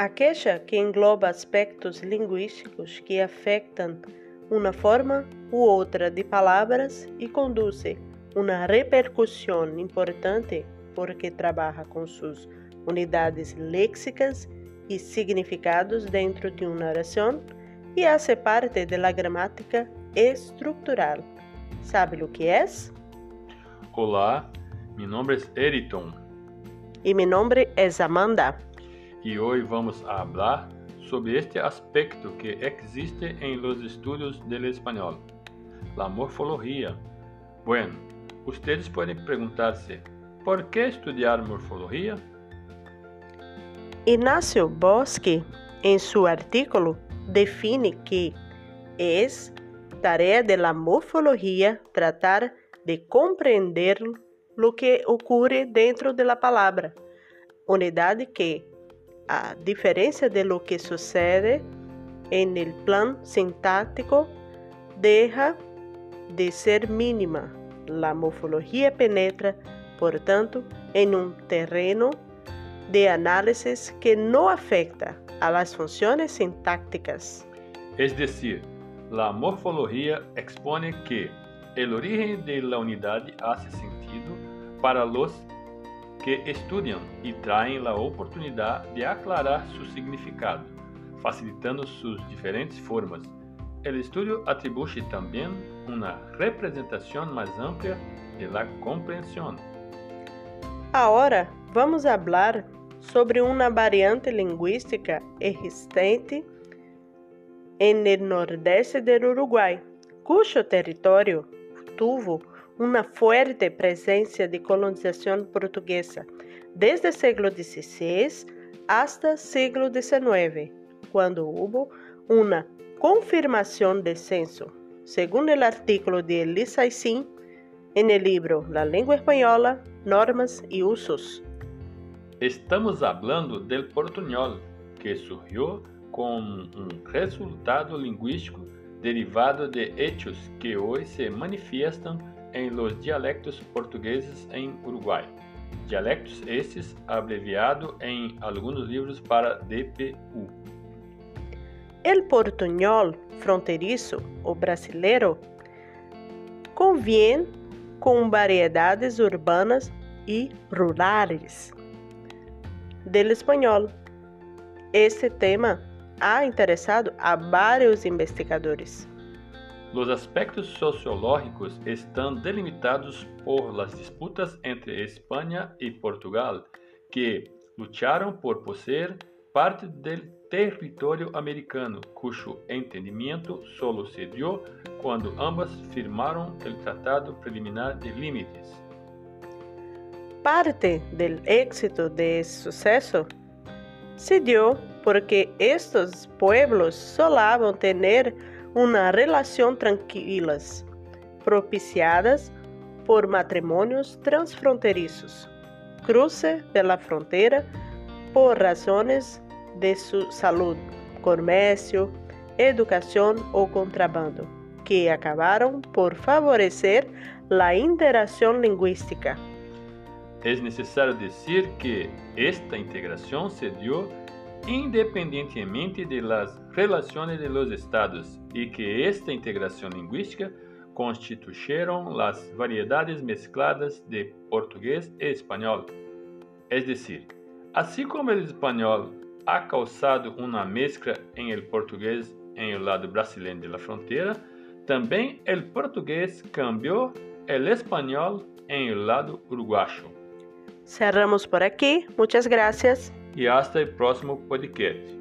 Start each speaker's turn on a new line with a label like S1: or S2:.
S1: A queixa que engloba aspectos linguísticos que afetam uma forma ou outra de palavras e conduz uma repercussão importante porque trabalha com suas unidades léxicas e significados dentro de uma oração e hace parte da gramática estrutural. Sabe o que é?
S2: Olá, meu nome é Eriton.
S1: E meu nome é Amanda.
S2: E hoje vamos falar sobre este aspecto que existe em los estudos del espanhol, la morfología. Bueno, ustedes podem perguntar-se, ¿por que estudar morfología?
S1: Inácio Bosque, em seu artículo, define que é tarefa de la morfología tratar de compreender o que ocorre dentro da palavra, unidade que, a diferença de lo que sucede en el plan sintático, deja de ser mínima. La morfología penetra, por tanto, en un terreno de análisis que no afecta a las funciones sintácticas.
S2: Es decir, la morfología expone que el origen de la unidad hace sentido para los que estudiam e traem a oportunidade de aclarar seu significado, facilitando suas diferentes formas. O estudo atribui também uma representação mais ampla de la compreensão.
S1: Agora vamos falar sobre uma variante linguística existente no nordeste do Uruguai, cujo território tuvo uma forte presença de colonização portuguesa desde o século XVI hasta século XIX, quando houve uma confirmação de censo, segundo o artículo de Elisa Sim, en el libro La Língua Espanhola, Normas e Usos.
S2: Estamos hablando del portuñol, que surgiu como um resultado linguístico derivado de hechos que hoje se manifestam em los dialectos portugueses em Uruguai. Dialectos estes abreviado em alguns livros para DPU.
S1: El portunhol fronteiriço, o brasileiro, convém com variedades urbanas e rurais del espanhol. Este tema ha interessado a vários investigadores.
S2: Os aspectos sociológicos estão delimitados por las disputas entre Espanha e Portugal, que lutaram por possuir parte do território americano, cujo entendimento solo se dio quando ambas firmaram o Tratado Preliminar de Límites.
S1: Parte do éxito de sucesso se dio porque estes pueblos solavam ter uma relação tranquilas, propiciadas por matrimônios transfronterizos, cruce de la fronteira por razões de sua saúde, comércio, educação ou contrabando, que acabaram por favorecer a interação linguística.
S2: É necessário dizer que esta integração se deu independientemente de las relaciones de los estados y que esta integración lingüística constituyeron las variedades mezcladas de portugués y español. Es decir, así como el español ha causado una mezcla en el portugués en el lado brasileño de la frontera, también el portugués cambió el español en el lado uruguayo.
S1: Cerramos por aqui. Muitas gracias
S2: e hasta o próximo podcast.